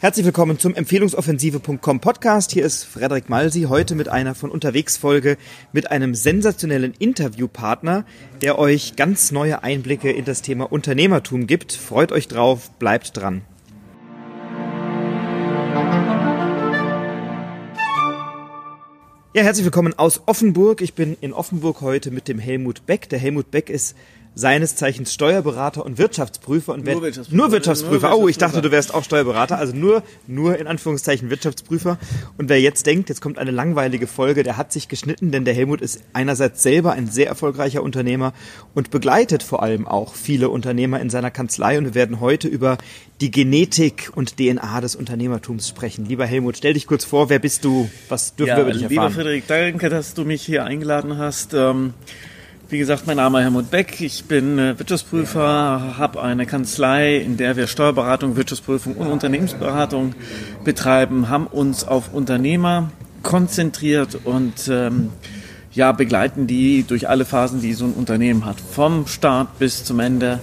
Herzlich willkommen zum Empfehlungsoffensive.com Podcast. Hier ist Frederik Malsi heute mit einer von unterwegs Folge mit einem sensationellen Interviewpartner, der euch ganz neue Einblicke in das Thema Unternehmertum gibt. Freut euch drauf, bleibt dran. Ja, herzlich willkommen aus Offenburg. Ich bin in Offenburg heute mit dem Helmut Beck. Der Helmut Beck ist seines Zeichens Steuerberater und Wirtschaftsprüfer und nur Wirtschaftsprüfer. Nur Wirtschaftsprüfer. Oh, ich dachte, du wärst auch Steuerberater, also nur nur in Anführungszeichen Wirtschaftsprüfer. Und wer jetzt denkt, jetzt kommt eine langweilige Folge, der hat sich geschnitten, denn der Helmut ist einerseits selber ein sehr erfolgreicher Unternehmer und begleitet vor allem auch viele Unternehmer in seiner Kanzlei und wir werden heute über die Genetik und DNA des Unternehmertums sprechen. Lieber Helmut, stell dich kurz vor, wer bist du? Was dürfen ja, wir über dich erfahren? Lieber Frederik, danke, dass du mich hier eingeladen hast. Ähm wie gesagt, mein Name ist Helmut Beck. Ich bin äh, Wirtschaftsprüfer, habe eine Kanzlei, in der wir Steuerberatung, Wirtschaftsprüfung und Unternehmensberatung betreiben, haben uns auf Unternehmer konzentriert und ähm, ja, begleiten die durch alle Phasen, die so ein Unternehmen hat. Vom Start bis zum Ende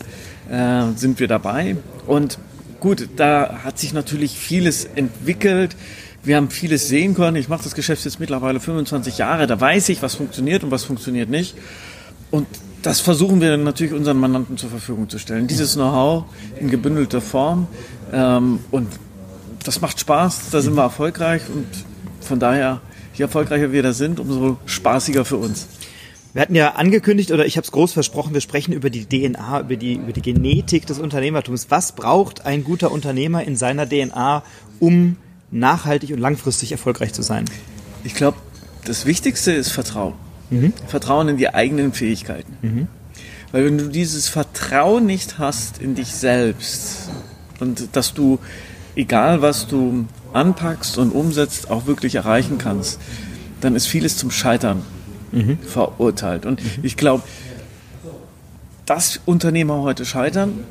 äh, sind wir dabei. Und gut, da hat sich natürlich vieles entwickelt. Wir haben vieles sehen können. Ich mache das Geschäft jetzt mittlerweile 25 Jahre. Da weiß ich, was funktioniert und was funktioniert nicht. Und das versuchen wir natürlich unseren Mandanten zur Verfügung zu stellen. Dieses Know-how in gebündelter Form. Ähm, und das macht Spaß, da sind wir erfolgreich und von daher, je erfolgreicher wir da sind, umso spaßiger für uns. Wir hatten ja angekündigt, oder ich habe es groß versprochen, wir sprechen über die DNA, über die, über die Genetik des Unternehmertums. Was braucht ein guter Unternehmer in seiner DNA, um nachhaltig und langfristig erfolgreich zu sein? Ich glaube, das Wichtigste ist Vertrauen. Mhm. Vertrauen in die eigenen Fähigkeiten. Mhm. Weil wenn du dieses Vertrauen nicht hast in dich selbst und dass du, egal was du anpackst und umsetzt, auch wirklich erreichen kannst, dann ist vieles zum Scheitern mhm. verurteilt. Und mhm. ich glaube, dass Unternehmer heute scheitern,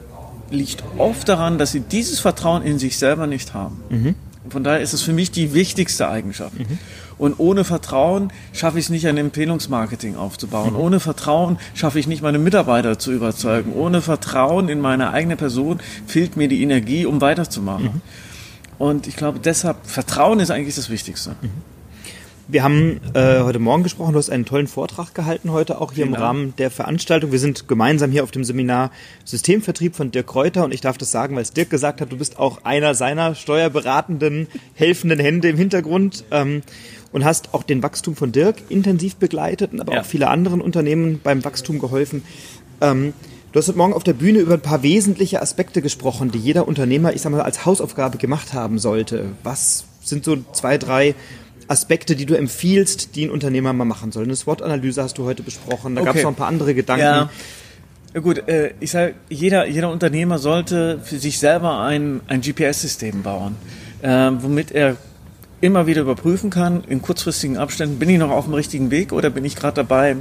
liegt oft daran, dass sie dieses Vertrauen in sich selber nicht haben. Mhm. Von daher ist es für mich die wichtigste Eigenschaft. Mhm. Und ohne Vertrauen schaffe ich es nicht, ein Empfehlungsmarketing aufzubauen. Mhm. Ohne Vertrauen schaffe ich nicht, meine Mitarbeiter zu überzeugen. Ohne Vertrauen in meine eigene Person fehlt mir die Energie, um weiterzumachen. Mhm. Und ich glaube, deshalb, Vertrauen ist eigentlich das Wichtigste. Mhm. Wir haben äh, heute Morgen gesprochen, du hast einen tollen Vortrag gehalten heute auch hier genau. im Rahmen der Veranstaltung. Wir sind gemeinsam hier auf dem Seminar Systemvertrieb von Dirk Kräuter und ich darf das sagen, weil es Dirk gesagt hat, du bist auch einer seiner steuerberatenden, helfenden Hände im Hintergrund ähm, und hast auch den Wachstum von Dirk intensiv begleitet und aber ja. auch viele anderen Unternehmen beim Wachstum geholfen. Ähm, Du hast heute Morgen auf der Bühne über ein paar wesentliche Aspekte gesprochen, die jeder Unternehmer, ich sag mal, als Hausaufgabe gemacht haben sollte. Was sind so zwei, drei Aspekte, die du empfiehlst, die ein Unternehmer mal machen soll? Eine SWOT-Analyse hast du heute besprochen, da okay. gab es noch ein paar andere Gedanken. Ja. Ja gut, äh, ich sage, jeder, jeder Unternehmer sollte für sich selber ein, ein GPS-System bauen, äh, womit er immer wieder überprüfen kann, in kurzfristigen Abständen, bin ich noch auf dem richtigen Weg oder bin ich gerade dabei,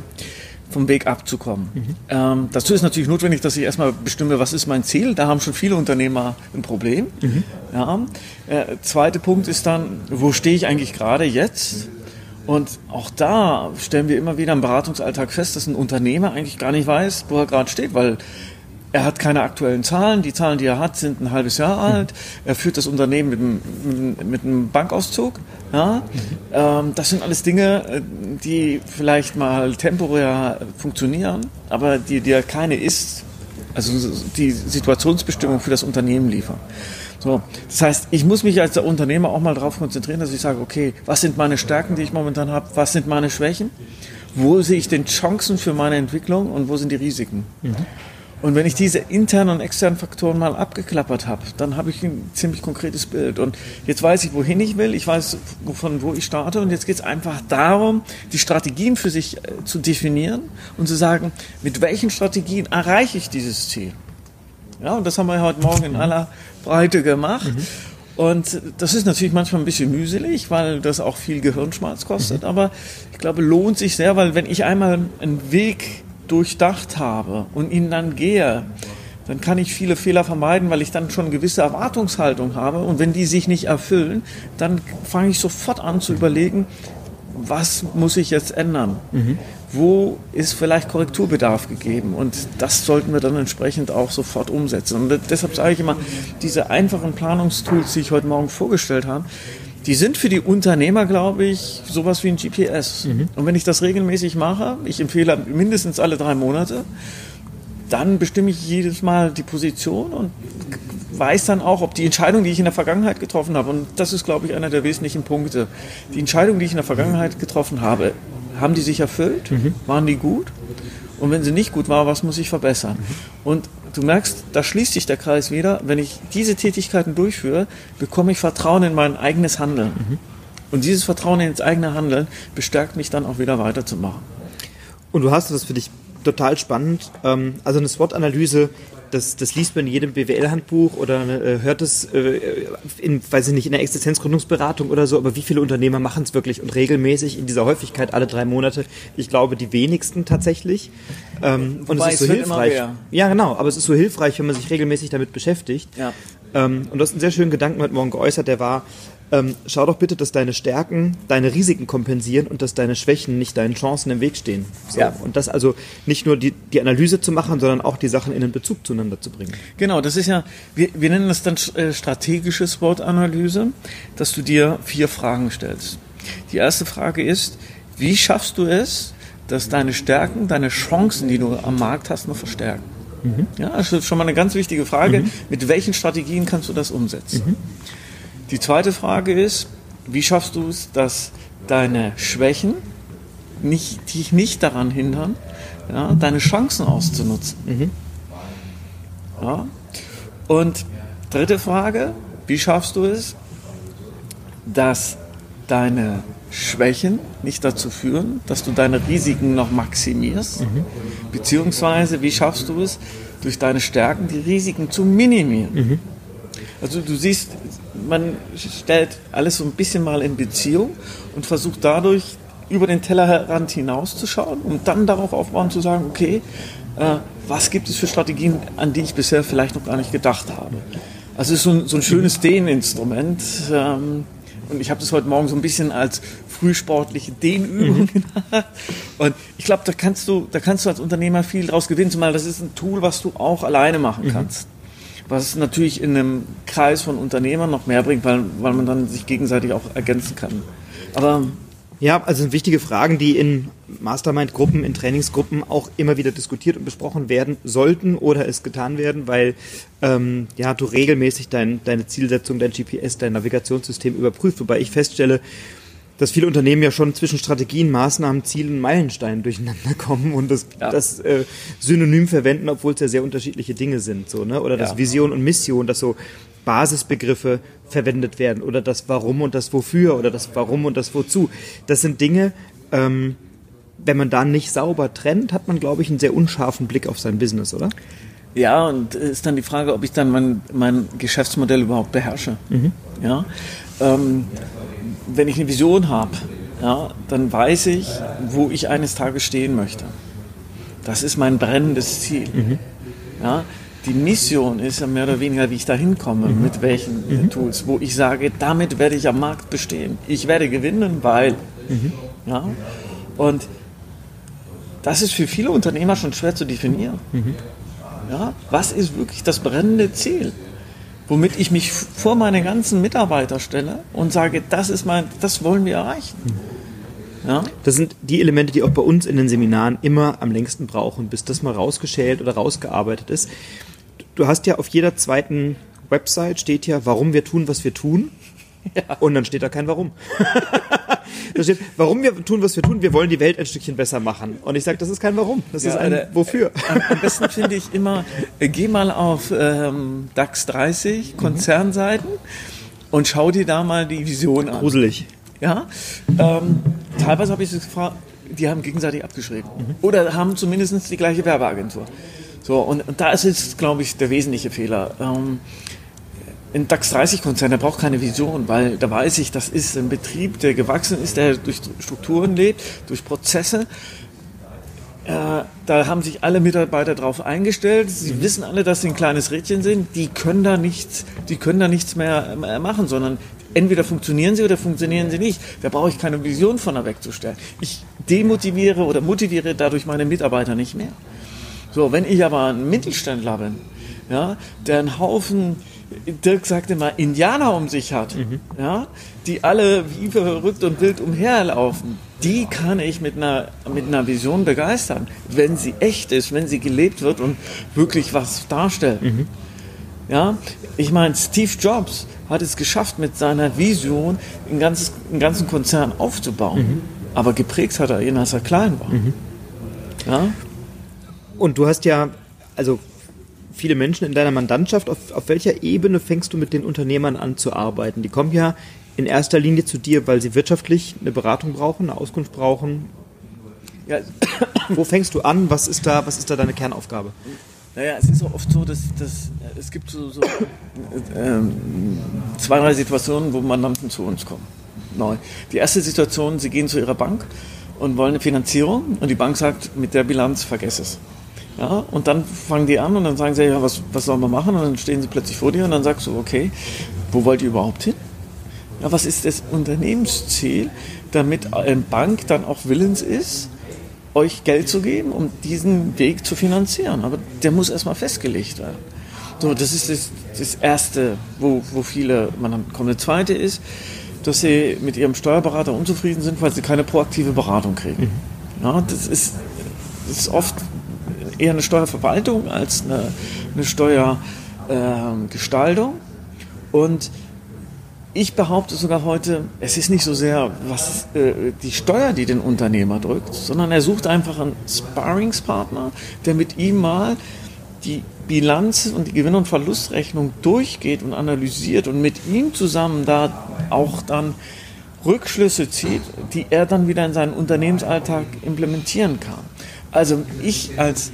vom Weg abzukommen. Mhm. Ähm, dazu ist natürlich notwendig, dass ich erstmal bestimme, was ist mein Ziel. Da haben schon viele Unternehmer ein Problem. Mhm. Ja. Äh, zweiter Punkt ist dann, wo stehe ich eigentlich gerade jetzt? Und auch da stellen wir immer wieder im Beratungsalltag fest, dass ein Unternehmer eigentlich gar nicht weiß, wo er gerade steht, weil er hat keine aktuellen Zahlen. Die Zahlen, die er hat, sind ein halbes Jahr alt. Er führt das Unternehmen mit einem, mit einem Bankauszug. Ja? Ähm, das sind alles Dinge, äh, die vielleicht mal temporär funktionieren, aber die dir keine ist, also die Situationsbestimmung für das Unternehmen liefern. So, das heißt, ich muss mich als Unternehmer auch mal darauf konzentrieren, dass ich sage, okay, was sind meine Stärken, die ich momentan habe, was sind meine Schwächen, wo sehe ich denn Chancen für meine Entwicklung und wo sind die Risiken. Mhm. Und wenn ich diese internen und externen Faktoren mal abgeklappert habe, dann habe ich ein ziemlich konkretes Bild. Und jetzt weiß ich, wohin ich will, ich weiß, von wo ich starte. Und jetzt geht es einfach darum, die Strategien für sich äh, zu definieren und zu sagen, mit welchen Strategien erreiche ich dieses Ziel. Ja, und das haben wir heute Morgen in aller Breite gemacht. Mhm. Und das ist natürlich manchmal ein bisschen mühselig, weil das auch viel Gehirnschmalz kostet. Mhm. Aber ich glaube, lohnt sich sehr, weil wenn ich einmal einen Weg durchdacht habe und ihn dann gehe, dann kann ich viele Fehler vermeiden, weil ich dann schon gewisse Erwartungshaltung habe. Und wenn die sich nicht erfüllen, dann fange ich sofort an zu überlegen, was muss ich jetzt ändern? Mhm. wo ist vielleicht Korrekturbedarf gegeben und das sollten wir dann entsprechend auch sofort umsetzen. Und deshalb sage ich immer, diese einfachen Planungstools, die ich heute Morgen vorgestellt habe, die sind für die Unternehmer, glaube ich, sowas wie ein GPS. Mhm. Und wenn ich das regelmäßig mache, ich empfehle mindestens alle drei Monate, dann bestimme ich jedes Mal die Position und weiß dann auch, ob die Entscheidung, die ich in der Vergangenheit getroffen habe, und das ist, glaube ich, einer der wesentlichen Punkte, die Entscheidung, die ich in der Vergangenheit getroffen habe, haben die sich erfüllt? Mhm. Waren die gut? Und wenn sie nicht gut war, was muss ich verbessern? Mhm. Und du merkst, da schließt sich der Kreis wieder. Wenn ich diese Tätigkeiten durchführe, bekomme ich Vertrauen in mein eigenes Handeln. Mhm. Und dieses Vertrauen ins eigene Handeln bestärkt mich dann auch wieder weiterzumachen. Und du hast das für dich total spannend. Ähm, also eine SWOT-Analyse das, das liest man in jedem BWL-Handbuch oder äh, hört es äh, in, weiß ich nicht, in der Existenzgründungsberatung oder so, aber wie viele Unternehmer machen es wirklich und regelmäßig in dieser Häufigkeit alle drei Monate? Ich glaube, die wenigsten tatsächlich. Ähm, und es ist so hilfreich. Ja, genau, aber es ist so hilfreich, wenn man sich regelmäßig damit beschäftigt. Ja. Ähm, und du hast einen sehr schönen Gedanken heute Morgen geäußert, der war, ähm, schau doch bitte, dass deine Stärken deine Risiken kompensieren und dass deine Schwächen nicht deinen Chancen im Weg stehen. So. Ja. Und das also nicht nur die, die Analyse zu machen, sondern auch die Sachen in den Bezug zueinander zu bringen. Genau, das ist ja, wir, wir nennen das dann äh, strategische Sportanalyse, dass du dir vier Fragen stellst. Die erste Frage ist, wie schaffst du es, dass deine Stärken, deine Chancen, die du am Markt hast, noch verstärken? Mhm. Ja, das ist schon mal eine ganz wichtige Frage. Mhm. Mit welchen Strategien kannst du das umsetzen? Mhm. Die zweite Frage ist, wie schaffst du es, dass deine Schwächen nicht, dich nicht daran hindern, ja, deine Chancen auszunutzen? Mhm. Ja. Und dritte Frage, wie schaffst du es, dass deine Schwächen nicht dazu führen, dass du deine Risiken noch maximierst? Mhm. Beziehungsweise, wie schaffst du es, durch deine Stärken die Risiken zu minimieren? Mhm. Also du siehst, man stellt alles so ein bisschen mal in Beziehung und versucht dadurch über den Tellerrand hinauszuschauen und dann darauf aufbauen zu sagen, okay, äh, was gibt es für Strategien, an die ich bisher vielleicht noch gar nicht gedacht habe. Also es ist so ein, so ein schönes Dehninstrument. Ähm, und ich habe das heute Morgen so ein bisschen als frühsportliche Dehnübung mhm. Und ich glaube, da kannst du, da kannst du als Unternehmer viel draus gewinnen, zumal das ist ein Tool, was du auch alleine machen mhm. kannst was natürlich in einem Kreis von Unternehmern noch mehr bringt, weil, weil man dann sich gegenseitig auch ergänzen kann. Aber ja, also sind wichtige Fragen, die in Mastermind-Gruppen, in Trainingsgruppen auch immer wieder diskutiert und besprochen werden sollten oder es getan werden, weil ähm, ja du regelmäßig dein, deine Zielsetzung, dein GPS, dein Navigationssystem überprüfst, wobei ich feststelle, dass viele Unternehmen ja schon zwischen Strategien, Maßnahmen, Zielen, Meilensteinen durcheinander kommen und das, ja. das äh, Synonym verwenden, obwohl es ja sehr unterschiedliche Dinge sind, so ne? Oder ja. dass Vision und Mission, dass so Basisbegriffe verwendet werden oder das Warum und das Wofür oder das Warum und das Wozu. Das sind Dinge, ähm, wenn man da nicht sauber trennt, hat man, glaube ich, einen sehr unscharfen Blick auf sein Business, oder? Ja, und ist dann die Frage, ob ich dann mein, mein Geschäftsmodell überhaupt beherrsche. Mhm. Ja. Ähm, wenn ich eine Vision habe, ja, dann weiß ich, wo ich eines Tages stehen möchte. Das ist mein brennendes Ziel. Mhm. Ja, die Mission ist ja mehr oder weniger, wie ich da hinkomme, mhm. mit welchen mhm. Tools, wo ich sage, damit werde ich am Markt bestehen. Ich werde gewinnen, weil. Mhm. Ja, und das ist für viele Unternehmer schon schwer zu definieren. Mhm. Ja, was ist wirklich das brennende Ziel? Womit ich mich vor meine ganzen Mitarbeiter stelle und sage, das ist mein, das wollen wir erreichen. Ja? Das sind die Elemente, die auch bei uns in den Seminaren immer am längsten brauchen, bis das mal rausgeschält oder rausgearbeitet ist. Du hast ja auf jeder zweiten Website steht ja, warum wir tun, was wir tun. Ja. Und dann steht da kein Warum. da steht, warum wir tun, was wir tun, wir wollen die Welt ein Stückchen besser machen. Und ich sage, das ist kein Warum, das ja, ist ein äh, Wofür. Am, am besten finde ich immer, äh, geh mal auf ähm, DAX 30, Konzernseiten mhm. und schau dir da mal die Vision an. Gruselig. Ja, ähm, teilweise habe ich es gefragt, die haben gegenseitig abgeschrieben. Mhm. Oder haben zumindest die gleiche Werbeagentur. So, und, und da ist jetzt, glaube ich, der wesentliche Fehler. Ähm, ein DAX 30-Konzern, der braucht keine Vision, weil da weiß ich, das ist ein Betrieb, der gewachsen ist, der durch Strukturen lebt, durch Prozesse. äh, da haben sich alle Mitarbeiter darauf eingestellt. Sie mhm. wissen alle, dass sie ein kleines Rädchen sind. Die können da nichts, die können da nichts mehr machen, sondern entweder funktionieren sie oder funktionieren sie nicht. Da brauche ich keine Vision von da wegzustellen. Ich demotiviere oder motiviere dadurch meine Mitarbeiter nicht mehr. So, wenn ich aber ein Mittelständler bin, ja, der einen Haufen Dirk sagte mal, Indianer um sich hat, mhm. ja, die alle wie verrückt und wild umherlaufen, die kann ich mit einer, mit einer Vision begeistern, wenn sie echt ist, wenn sie gelebt wird und wirklich was darstellt. Mhm. Ja, ich meine, Steve Jobs hat es geschafft, mit seiner Vision ein ganzes, einen ganzen Konzern aufzubauen. Mhm. Aber geprägt hat er ihn, als er klein war. Mhm. Ja? Und du hast ja, also viele Menschen in deiner Mandantschaft. Auf, auf welcher Ebene fängst du mit den Unternehmern an zu arbeiten? Die kommen ja in erster Linie zu dir, weil sie wirtschaftlich eine Beratung brauchen, eine Auskunft brauchen. Ja. Wo fängst du an? Was ist da, was ist da deine Kernaufgabe? Naja, es ist auch oft so, dass, dass es gibt so, so ähm, zwei, drei Situationen, wo Mandanten zu uns kommen. Neu. Die erste Situation, sie gehen zu ihrer Bank und wollen eine Finanzierung und die Bank sagt, mit der Bilanz vergess es. Ja, und dann fangen die an und dann sagen sie, ja, was, was sollen wir machen? Und dann stehen sie plötzlich vor dir und dann sagst du, okay, wo wollt ihr überhaupt hin? Ja, was ist das Unternehmensziel, damit eine Bank dann auch willens ist, euch Geld zu geben, um diesen Weg zu finanzieren? Aber der muss erstmal festgelegt werden. So, das ist das, das Erste, wo, wo viele man dann kommt. Das Zweite ist, dass sie mit ihrem Steuerberater unzufrieden sind, weil sie keine proaktive Beratung kriegen. Mhm. Ja, das ist, das ist oft eher eine Steuerverwaltung als eine, eine Steuergestaltung. Und ich behaupte sogar heute, es ist nicht so sehr was äh, die Steuer, die den Unternehmer drückt, sondern er sucht einfach einen Sparringspartner, der mit ihm mal die Bilanz und die Gewinn- und Verlustrechnung durchgeht und analysiert und mit ihm zusammen da auch dann Rückschlüsse zieht, die er dann wieder in seinen Unternehmensalltag implementieren kann. Also ich als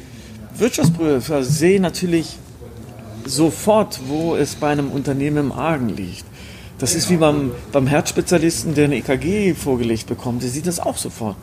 Wirtschaftsprüfer sehe natürlich sofort, wo es bei einem Unternehmen im Argen liegt. Das ist wie beim, beim Herzspezialisten, der eine EKG vorgelegt bekommt. Der sieht das auch sofort.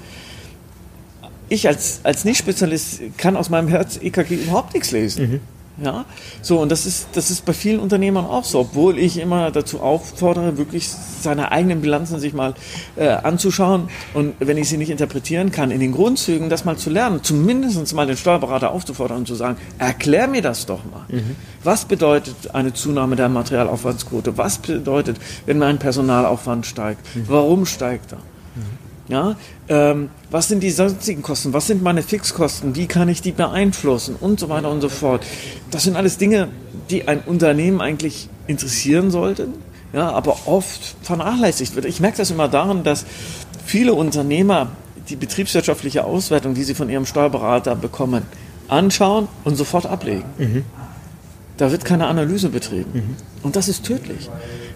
Ich als, als Nicht-Spezialist kann aus meinem Herz-EKG überhaupt nichts lesen. Mhm. Ja, so und das ist das ist bei vielen Unternehmern auch so, obwohl ich immer dazu auffordere, wirklich seine eigenen Bilanzen sich mal äh, anzuschauen und wenn ich sie nicht interpretieren kann, in den Grundzügen das mal zu lernen, zumindest mal den Steuerberater aufzufordern und zu sagen, erklär mir das doch mal. Mhm. Was bedeutet eine Zunahme der Materialaufwandsquote? Was bedeutet, wenn mein Personalaufwand steigt? Mhm. Warum steigt er? Ja, ähm, was sind die sonstigen Kosten? Was sind meine Fixkosten? Wie kann ich die beeinflussen? Und so weiter und so fort. Das sind alles Dinge, die ein Unternehmen eigentlich interessieren sollten, ja, aber oft vernachlässigt wird. Ich merke das immer daran, dass viele Unternehmer die betriebswirtschaftliche Auswertung, die sie von ihrem Steuerberater bekommen, anschauen und sofort ablegen. Mhm. Da wird keine Analyse betrieben. Mhm. Und das ist tödlich.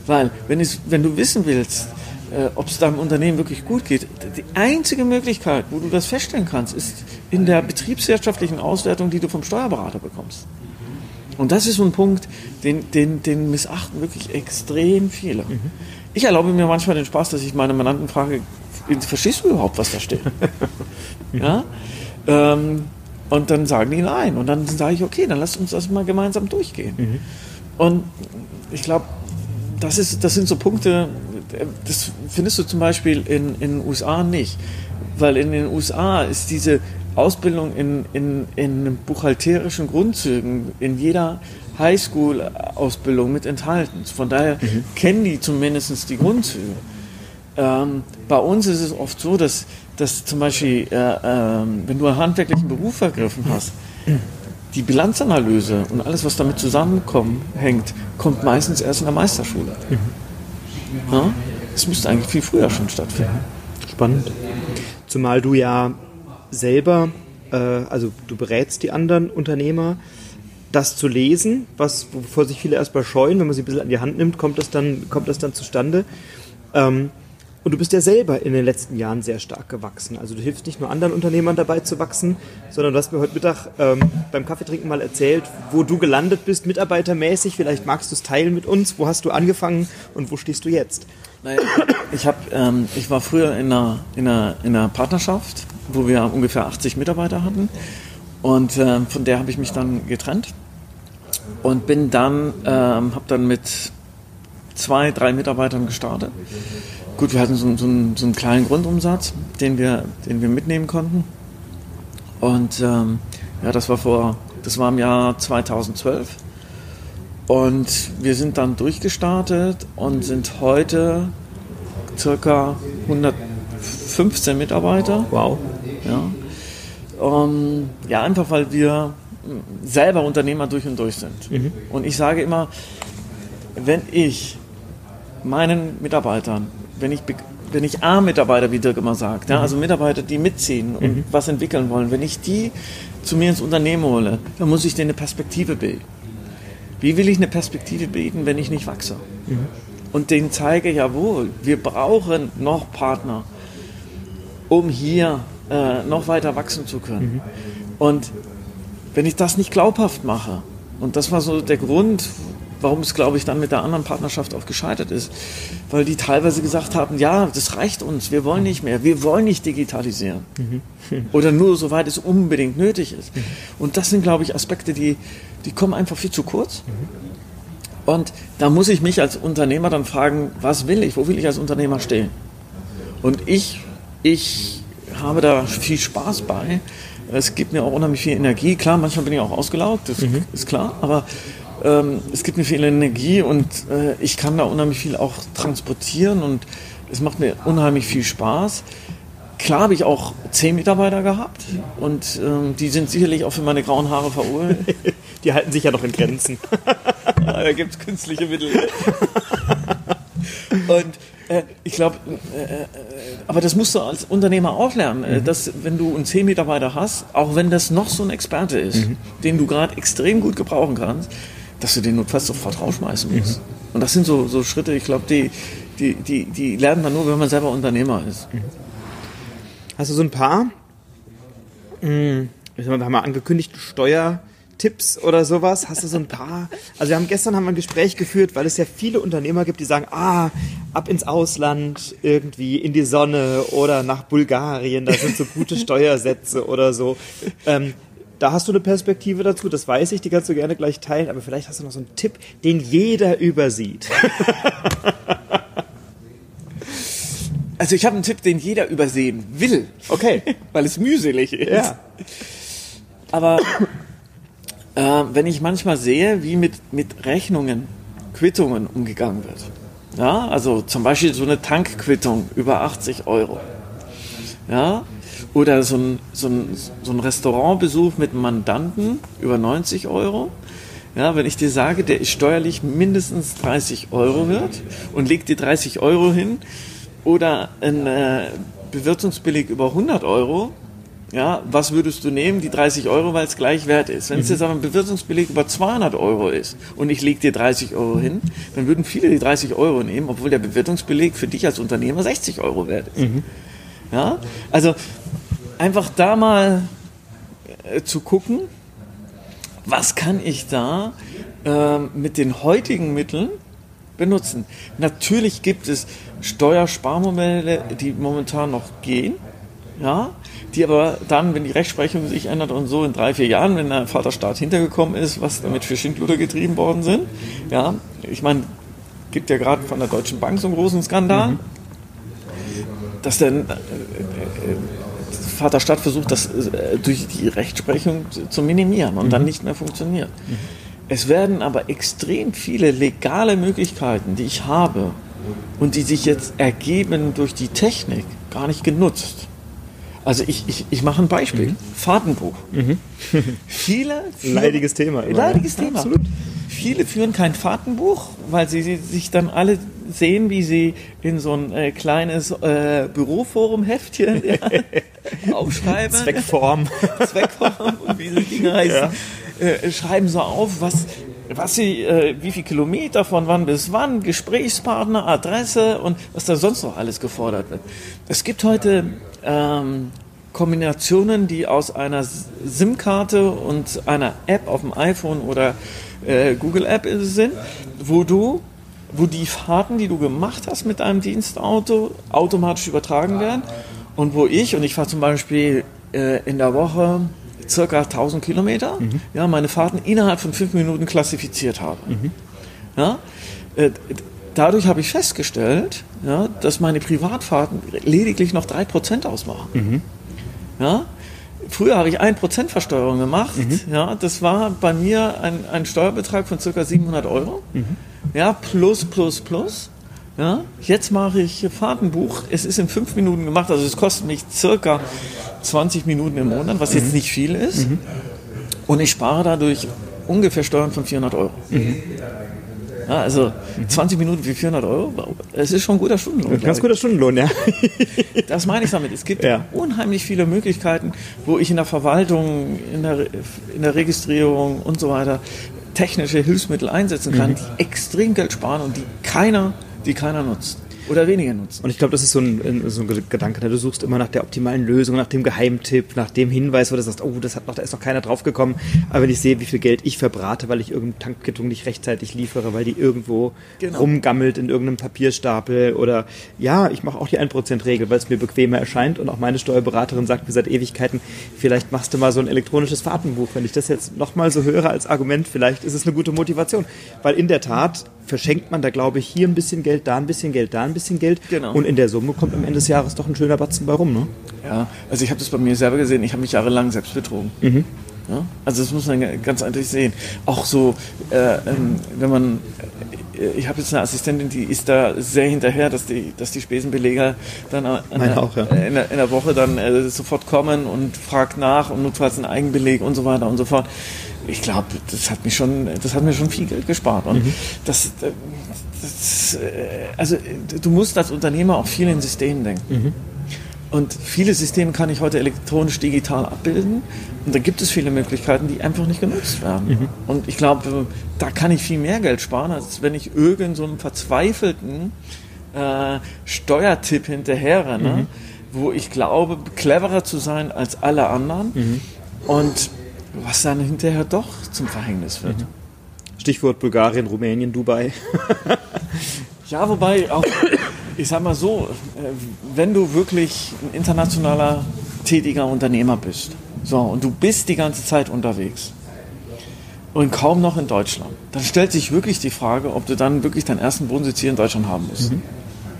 Weil, wenn, es, wenn du wissen willst, äh, ob es deinem Unternehmen wirklich gut geht. Die einzige Möglichkeit, wo du das feststellen kannst, ist in der betriebswirtschaftlichen Auswertung, die du vom Steuerberater bekommst. Und das ist so ein Punkt, den, den, den missachten wirklich extrem viele. Mhm. Ich erlaube mir manchmal den Spaß, dass ich meine Mandanten frage, verstehst du überhaupt, was da steht? ja? Ähm, und dann sagen die nein. Und dann sage ich, okay, dann lass uns das mal gemeinsam durchgehen. Mhm. Und ich glaube, das, ist, das sind so Punkte, das findest du zum Beispiel in, in den USA nicht. Weil in den USA ist diese Ausbildung in, in, in buchhalterischen Grundzügen in jeder Highschool-Ausbildung mit enthalten. Von daher mhm. kennen die zumindest die Grundzüge. Ähm, bei uns ist es oft so, dass, dass zum Beispiel, äh, äh, wenn du einen handwerklichen Beruf ergriffen hast, die Bilanzanalyse und alles, was damit zusammenhängt, kommt meistens erst in der Meisterschule. Mhm. Ja? Das müsste eigentlich viel früher schon stattfinden. Spannend. Zumal du ja selber, äh, also du berätst die anderen Unternehmer, das zu lesen, was wovor sich viele erstmal scheuen, wenn man sie ein bisschen an die Hand nimmt, kommt das dann, kommt das dann zustande. Ähm, Und du bist ja selber in den letzten Jahren sehr stark gewachsen. Also du hilfst nicht nur anderen Unternehmern dabei zu wachsen, sondern du hast mir heute Mittag ähm, beim Kaffeetrinken mal erzählt, wo du gelandet bist, mitarbeitermäßig. Vielleicht magst du es teilen mit uns. Wo hast du angefangen und wo stehst du jetzt? Naja, ich, hab, ähm, ich war früher in einer, in, einer, in einer Partnerschaft, wo wir ungefähr 80 Mitarbeiter hatten. Und ähm, von der habe ich mich dann getrennt und bin dann, ähm, habe dann mit zwei, drei Mitarbeitern gestartet Gut, wir hatten so, so, einen, so einen kleinen Grundumsatz, den wir, den wir mitnehmen konnten. Und ähm, ja, das war vor, das war im Jahr 2012. Und wir sind dann durchgestartet und sind heute circa 115 Mitarbeiter. Wow. Ja. Um, ja, einfach weil wir selber Unternehmer durch und durch sind. Mhm. Und ich sage immer, wenn ich meinen Mitarbeitern wenn ich, wenn ich A-Mitarbeiter, wie Dirk immer sagt, ja, mhm. also Mitarbeiter, die mitziehen und mhm. was entwickeln wollen, wenn ich die zu mir ins Unternehmen hole, dann muss ich denen eine Perspektive bilden. Wie will ich eine Perspektive bieten, wenn ich nicht wachse? Mhm. Und denen zeige, jawohl, wir brauchen noch Partner, um hier äh, noch weiter wachsen zu können. Mhm. Und wenn ich das nicht glaubhaft mache, und das war so der Grund, warum es, glaube ich, dann mit der anderen Partnerschaft auch gescheitert ist. Weil die teilweise gesagt haben, ja, das reicht uns, wir wollen nicht mehr, wir wollen nicht digitalisieren. Mhm. Oder nur soweit es unbedingt nötig ist. Mhm. Und das sind, glaube ich, Aspekte, die, die kommen einfach viel zu kurz. Mhm. Und da muss ich mich als Unternehmer dann fragen, was will ich, wo will ich als Unternehmer stehen? Und ich, ich habe da viel Spaß bei. Es gibt mir auch unheimlich viel Energie. Klar, manchmal bin ich auch ausgelaugt, das ist klar. Aber ähm, es gibt mir viel Energie und äh, ich kann da unheimlich viel auch transportieren und es macht mir unheimlich viel Spaß. Klar habe ich auch zehn Mitarbeiter gehabt und ähm, die sind sicherlich auch für meine grauen Haare verurteilt. die halten sich ja noch in Grenzen. da gibt es künstliche Mittel. und äh, ich glaube, äh, äh, aber das musst du als Unternehmer auch lernen, äh, mhm. dass wenn du einen 10 Mitarbeiter hast, auch wenn das noch so ein Experte ist, mhm. den du gerade extrem gut gebrauchen kannst, dass du den notfalls sofort rausschmeißen musst. Mhm. Und das sind so, so Schritte, ich glaube, die, die, die, die lernt man nur, wenn man selber Unternehmer ist. Mhm. Hast du so ein paar, mh, wir haben mal angekündigt, Steuertipps oder sowas? Hast du so ein paar? Also wir haben gestern haben wir ein Gespräch geführt, weil es ja viele Unternehmer gibt, die sagen, ah, ab ins Ausland, irgendwie in die Sonne oder nach Bulgarien, da sind so gute Steuersätze oder so. Ähm, da hast du eine Perspektive dazu, das weiß ich, die kannst du gerne gleich teilen, aber vielleicht hast du noch so einen Tipp, den jeder übersieht. Also ich habe einen Tipp, den jeder übersehen will. Okay. Weil es mühselig ist. Ja. Aber äh, wenn ich manchmal sehe, wie mit, mit Rechnungen, Quittungen umgegangen wird. Ja, also zum Beispiel so eine Tankquittung über 80 Euro. Ja, oder so ein, so ein, so ein Restaurantbesuch mit einem Mandanten über 90 Euro. Ja, wenn ich dir sage, der ist steuerlich mindestens 30 Euro wert und legt dir 30 Euro hin oder ein äh, Bewirtungsbillig über 100 Euro, ja, was würdest du nehmen? Die 30 Euro, weil es gleich wert ist. Wenn mhm. es jetzt aber ein Bewirtungsbillig über 200 Euro ist und ich lege dir 30 Euro hin, dann würden viele die 30 Euro nehmen, obwohl der Bewirtungsbeleg für dich als Unternehmer 60 Euro wert ist. Mhm. Ja, also einfach da mal äh, zu gucken, was kann ich da äh, mit den heutigen Mitteln benutzen. Natürlich gibt es Steuersparmodelle, die momentan noch gehen, ja, die aber dann, wenn die Rechtsprechung sich ändert und so in drei, vier Jahren, wenn der Vaterstaat hintergekommen ist, was damit für Schindluder getrieben worden sind, ja, ich meine, gibt ja gerade von der Deutschen Bank so einen großen Skandal, mhm. dass dann äh, Vaterstaat versucht, das äh, durch die Rechtsprechung zu minimieren und mhm. dann nicht mehr funktioniert. Mhm. Es werden aber extrem viele legale Möglichkeiten, die ich habe und die sich jetzt ergeben durch die Technik, gar nicht genutzt. Also ich, ich, ich mache ein Beispiel. Mhm. Fahrtenbuch. Mhm. viele, viele leidiges Thema. Immer, leidiges ja. Thema. Absolut. Viele führen kein Fahrtenbuch, weil sie sich dann alle sehen, wie sie in so ein äh, kleines äh, Büroforum-Heftchen ja, aufschreiben. Zweckform. Zweckform und wie diese Dinge heißen. Ja. Äh, schreiben so auf, was was sie, äh, wie viel Kilometer von wann bis wann, Gesprächspartner, Adresse und was da sonst noch alles gefordert wird. Es gibt heute ähm, Kombinationen, die aus einer SIM-Karte und einer App auf dem iPhone oder äh, Google App sind, wo du wo die Fahrten, die du gemacht hast mit deinem Dienstauto, automatisch übertragen werden und wo ich, und ich fahre zum Beispiel äh, in der Woche circa 1000 Kilometer, mhm. ja, meine Fahrten innerhalb von fünf Minuten klassifiziert habe. Mhm. Ja, äh, dadurch habe ich festgestellt, ja, dass meine Privatfahrten lediglich noch 3% ausmachen. Mhm. Ja, Früher habe ich 1% Versteuerung gemacht. Mhm. Ja, das war bei mir ein, ein Steuerbetrag von ca. 700 Euro. Mhm. Ja, plus, plus, plus. Ja, jetzt mache ich Fahrtenbuch. Es ist in fünf Minuten gemacht, also es kostet mich circa 20 Minuten im Monat, was mhm. jetzt nicht viel ist. Mhm. Und ich spare dadurch ungefähr Steuern von 400 Euro. Mhm. Ja, also 20 Minuten für 400 Euro, es ist schon ein guter Stundenlohn. Ein ganz guter Stundenlohn, ja. Das meine ich damit. Es gibt ja. unheimlich viele Möglichkeiten, wo ich in der Verwaltung, in der, in der Registrierung und so weiter technische Hilfsmittel einsetzen kann, mhm. die extrem Geld sparen und die keiner, die keiner nutzt oder weniger nutzen. Und ich glaube, das ist so ein, so ein Gedanke. Ne? Du suchst immer nach der optimalen Lösung, nach dem Geheimtipp, nach dem Hinweis, wo du sagst, oh, das hat noch, da ist noch keiner draufgekommen. Aber wenn ich sehe, wie viel Geld ich verbrate, weil ich irgendeine Tankkittung nicht rechtzeitig liefere, weil die irgendwo genau. rumgammelt in irgendeinem Papierstapel oder ja, ich mache auch die 1%-Regel, weil es mir bequemer erscheint und auch meine Steuerberaterin sagt mir seit Ewigkeiten, vielleicht machst du mal so ein elektronisches Fahrtenbuch. Wenn ich das jetzt nochmal so höre als Argument, vielleicht ist es eine gute Motivation. Weil in der Tat, verschenkt man da, glaube ich, hier ein bisschen Geld, da ein bisschen Geld, da ein bisschen Geld. Genau. Und in der Summe kommt am Ende des Jahres doch ein schöner Batzen bei rum. Ne? Ja, also ich habe das bei mir selber gesehen. Ich habe mich jahrelang selbst betrogen. Mhm. Ja? Also das muss man ganz eindeutig sehen. Auch so, äh, ähm, wenn man äh, ich habe jetzt eine Assistentin, die ist da sehr hinterher, dass die, dass die Spesenbeleger dann eine, auch, ja. in, der, in, der, Woche dann äh, sofort kommen und fragt nach und notfalls einen Eigenbeleg und so weiter und so fort ich glaube, das hat mich schon, das hat mir schon viel Geld gespart. Und mhm. das, das, äh, also du musst als Unternehmer auch viel in Systemen denken. Mhm. Und viele Systeme kann ich heute elektronisch digital abbilden. Und da gibt es viele Möglichkeiten, die einfach nicht genutzt werden. Mhm. Und ich glaube, da kann ich viel mehr Geld sparen, als wenn ich irgendeinen so verzweifelten äh, Steuertipp hinterher renne, mhm. wo ich glaube, cleverer zu sein als alle anderen. Mhm. Und was dann hinterher doch zum Verhängnis wird. Mhm. Stichwort Bulgarien, Rumänien, Dubai. ja, wobei auch, ich sag mal so, äh, wenn du wirklich ein internationaler tätiger Unternehmer bist, so, und du bist die ganze Zeit unterwegs und kaum noch in Deutschland, dann stellt sich wirklich die Frage, ob du dann wirklich deinen ersten Wohnsitz hier in Deutschland haben musst. Mhm.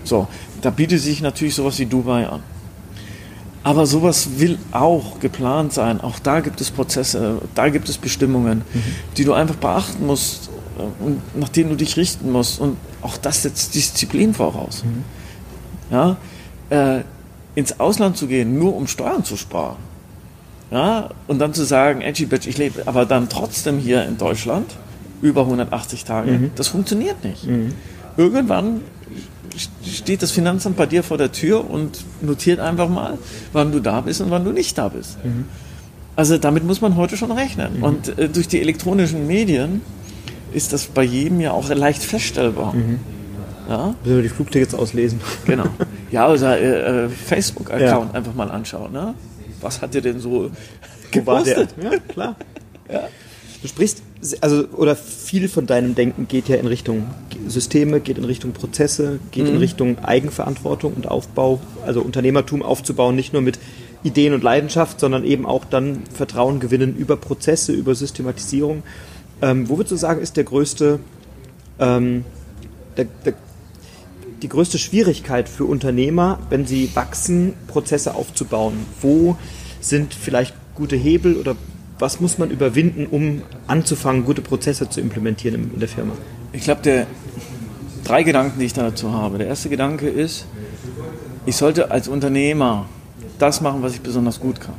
So, da bietet sich natürlich sowas wie Dubai an. Aber sowas will auch geplant sein. Auch da gibt es Prozesse, da gibt es Bestimmungen, mhm. die du einfach beachten musst äh, und nach denen du dich richten musst. Und auch das setzt Disziplin voraus. Mhm. Ja, äh, ins Ausland zu gehen, nur um Steuern zu sparen. Ja, und dann zu sagen, Edgy Bitch, ich lebe aber dann trotzdem hier in Deutschland über 180 Tage, mhm. das funktioniert nicht. Mhm. Irgendwann steht das Finanzamt bei dir vor der Tür und notiert einfach mal, wann du da bist und wann du nicht da bist. Mhm. Also damit muss man heute schon rechnen. Mhm. Und äh, durch die elektronischen Medien ist das bei jedem ja auch leicht feststellbar. Mhm. Ja? Müssen wir die Flugtickets auslesen. Genau. Ja, oder äh, äh, Facebook-Account ja. einfach mal anschauen. Ne? Was hat dir denn so gepostet? Ja, klar. Ja. Du sprichst, also, oder viel von deinem Denken geht ja in Richtung Systeme, geht in Richtung Prozesse, geht mhm. in Richtung Eigenverantwortung und Aufbau, also Unternehmertum aufzubauen, nicht nur mit Ideen und Leidenschaft, sondern eben auch dann Vertrauen gewinnen über Prozesse, über Systematisierung. Ähm, wo würdest du sagen, ist der größte, ähm, der, der, die größte Schwierigkeit für Unternehmer, wenn sie wachsen, Prozesse aufzubauen? Wo sind vielleicht gute Hebel oder was muss man überwinden, um anzufangen, gute Prozesse zu implementieren in der Firma? Ich glaube, der drei Gedanken, die ich dazu habe. Der erste Gedanke ist, ich sollte als Unternehmer das machen, was ich besonders gut kann.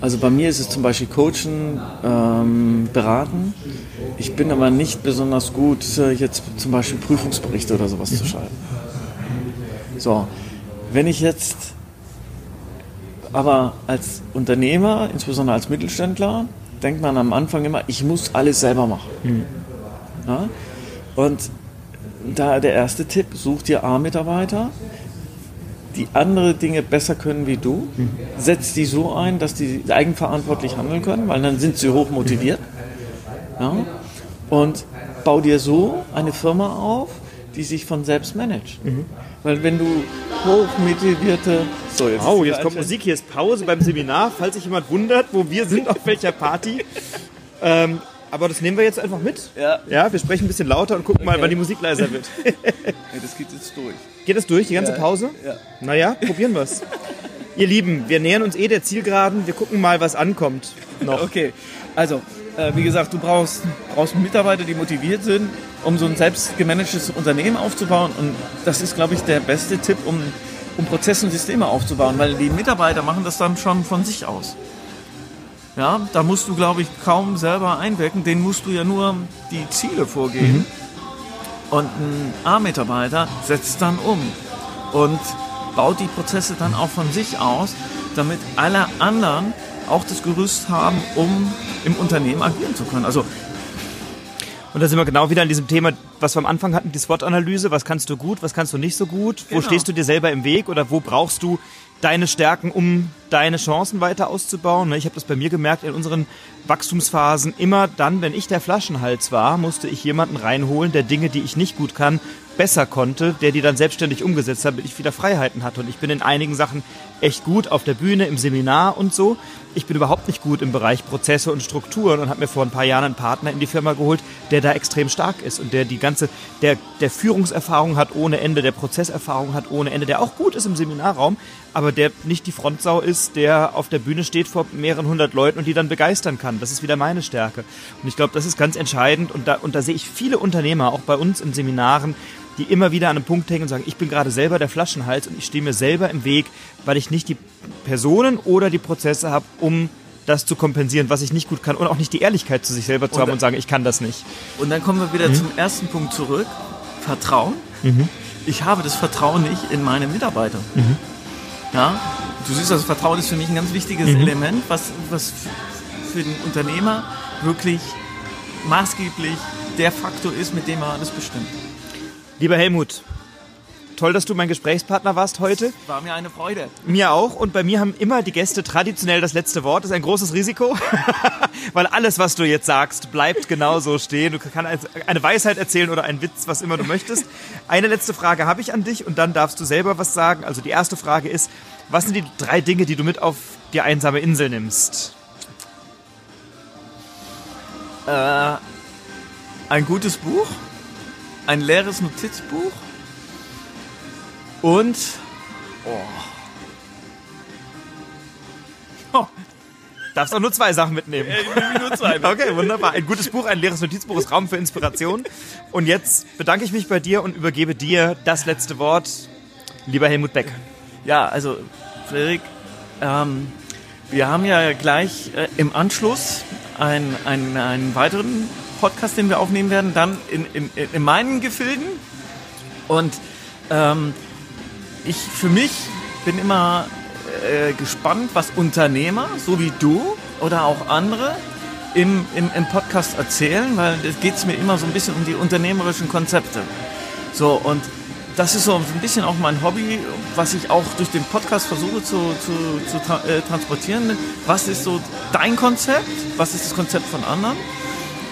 Also bei mir ist es zum Beispiel Coachen, ähm, beraten. Ich bin aber nicht besonders gut, äh, jetzt zum Beispiel Prüfungsberichte oder sowas zu schreiben. So, wenn ich jetzt aber als Unternehmer, insbesondere als Mittelständler, denkt man am Anfang immer, ich muss alles selber machen. Mhm. Ja? Und da der erste Tipp, such dir A-Mitarbeiter, die andere Dinge besser können wie du, mhm. setz die so ein, dass die eigenverantwortlich handeln können, weil dann sind sie hoch motiviert. Ja? Und bau dir so eine Firma auf, die sich von selbst managt. Mhm. Weil wenn du hochmotivierte... So, jetzt, oh, jetzt kommt Musik, hier ist Pause beim Seminar, falls sich jemand wundert, wo wir sind, auf welcher Party. ähm, aber das nehmen wir jetzt einfach mit. Ja. Ja, wir sprechen ein bisschen lauter und gucken okay. mal, wann die Musik leiser wird. ja, das geht jetzt durch. Geht das durch, die ganze ja. Pause? Ja. Naja, probieren wir es. Ihr Lieben, wir nähern uns eh der Zielgeraden. Wir gucken mal, was ankommt. Noch. Okay, also äh, wie gesagt, du brauchst, brauchst Mitarbeiter, die motiviert sind, um so ein selbst gemanagtes Unternehmen aufzubauen. Und das ist, glaube ich, der beste Tipp, um, um Prozesse und Systeme aufzubauen, weil die Mitarbeiter machen das dann schon von sich aus. Ja, da musst du, glaube ich, kaum selber einwirken. Den musst du ja nur die Ziele vorgeben. Mhm. Und ein A-Mitarbeiter setzt dann um und baut die Prozesse dann auch von sich aus, damit alle anderen auch das Gerüst haben, um im Unternehmen agieren zu können. Also und da sind wir genau wieder an diesem Thema, was wir am Anfang hatten, die SWOT-Analyse. Was kannst du gut, was kannst du nicht so gut? Genau. Wo stehst du dir selber im Weg oder wo brauchst du deine Stärken, um deine Chancen weiter auszubauen? Ne, ich habe das bei mir gemerkt in unseren Wachstumsphasen. Immer dann, wenn ich der Flaschenhals war, musste ich jemanden reinholen, der Dinge, die ich nicht gut kann, besser konnte, der die dann selbstständig umgesetzt hat, damit ich wieder Freiheiten hatte. Und ich bin in einigen Sachen echt gut auf der Bühne, im Seminar und so. Ich bin überhaupt nicht gut im Bereich Prozesse und Strukturen und habe mir vor ein paar Jahren einen Partner in die Firma geholt, der da extrem stark ist und der die ganze, der, der Führungserfahrung hat ohne Ende, der Prozesserfahrung hat ohne Ende, der auch gut ist im Seminarraum, aber der nicht die Frontsau ist, der auf der Bühne steht vor mehreren hundert Leuten und die dann begeistern kann. Das ist wieder meine Stärke. Und ich glaube, das ist ganz entscheidend und da, und da sehe ich viele Unternehmer, auch bei uns in Seminaren, die immer wieder an einem Punkt hängen und sagen, ich bin gerade selber der Flaschenhals und ich stehe mir selber im Weg, weil ich nicht die Personen oder die Prozesse habe, um das zu kompensieren, was ich nicht gut kann und auch nicht die Ehrlichkeit zu sich selber zu und haben und sagen, ich kann das nicht. Und dann kommen wir wieder mhm. zum ersten Punkt zurück, Vertrauen. Mhm. Ich habe das Vertrauen nicht in meine Mitarbeiter. Mhm. Ja, du siehst, also Vertrauen ist für mich ein ganz wichtiges mhm. Element, was, was für den Unternehmer wirklich maßgeblich der Faktor ist, mit dem er alles bestimmt. Lieber Helmut, toll, dass du mein Gesprächspartner warst heute. War mir eine Freude. Mir auch. Und bei mir haben immer die Gäste traditionell das letzte Wort. Das ist ein großes Risiko, weil alles, was du jetzt sagst, bleibt genauso stehen. Du kannst eine Weisheit erzählen oder einen Witz, was immer du möchtest. Eine letzte Frage habe ich an dich und dann darfst du selber was sagen. Also die erste Frage ist, was sind die drei Dinge, die du mit auf die einsame Insel nimmst? Äh, ein gutes Buch ein leeres Notizbuch und oh. oh. Darfst auch nur zwei Sachen mitnehmen. Ich nehme nur zwei. okay, wunderbar. Ein gutes Buch, ein leeres Notizbuch ist Raum für Inspiration. Und jetzt bedanke ich mich bei dir und übergebe dir das letzte Wort, lieber Helmut Beck. Ja, also Frederik, ähm, wir haben ja gleich äh, im Anschluss einen, einen, einen weiteren Podcast, den wir aufnehmen werden, dann in, in, in meinen Gefilden. Und ähm, ich für mich bin immer äh, gespannt, was Unternehmer, so wie du oder auch andere, im, im, im Podcast erzählen, weil es geht mir immer so ein bisschen um die unternehmerischen Konzepte. So, und das ist so ein bisschen auch mein Hobby, was ich auch durch den Podcast versuche zu, zu, zu tra äh, transportieren. Was ist so dein Konzept? Was ist das Konzept von anderen?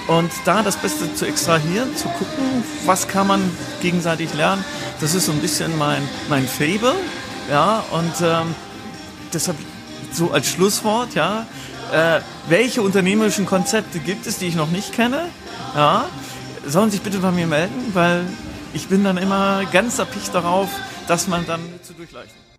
Und da das Beste zu extrahieren, zu gucken, was kann man gegenseitig lernen, das ist so ein bisschen mein, mein Fable. Ja, und ähm, deshalb so als Schlusswort, ja, äh, welche unternehmerischen Konzepte gibt es, die ich noch nicht kenne? Ja, sollen sich bitte bei mir melden, weil ich bin dann immer ganz erpicht darauf, dass man dann zu durchleuchten.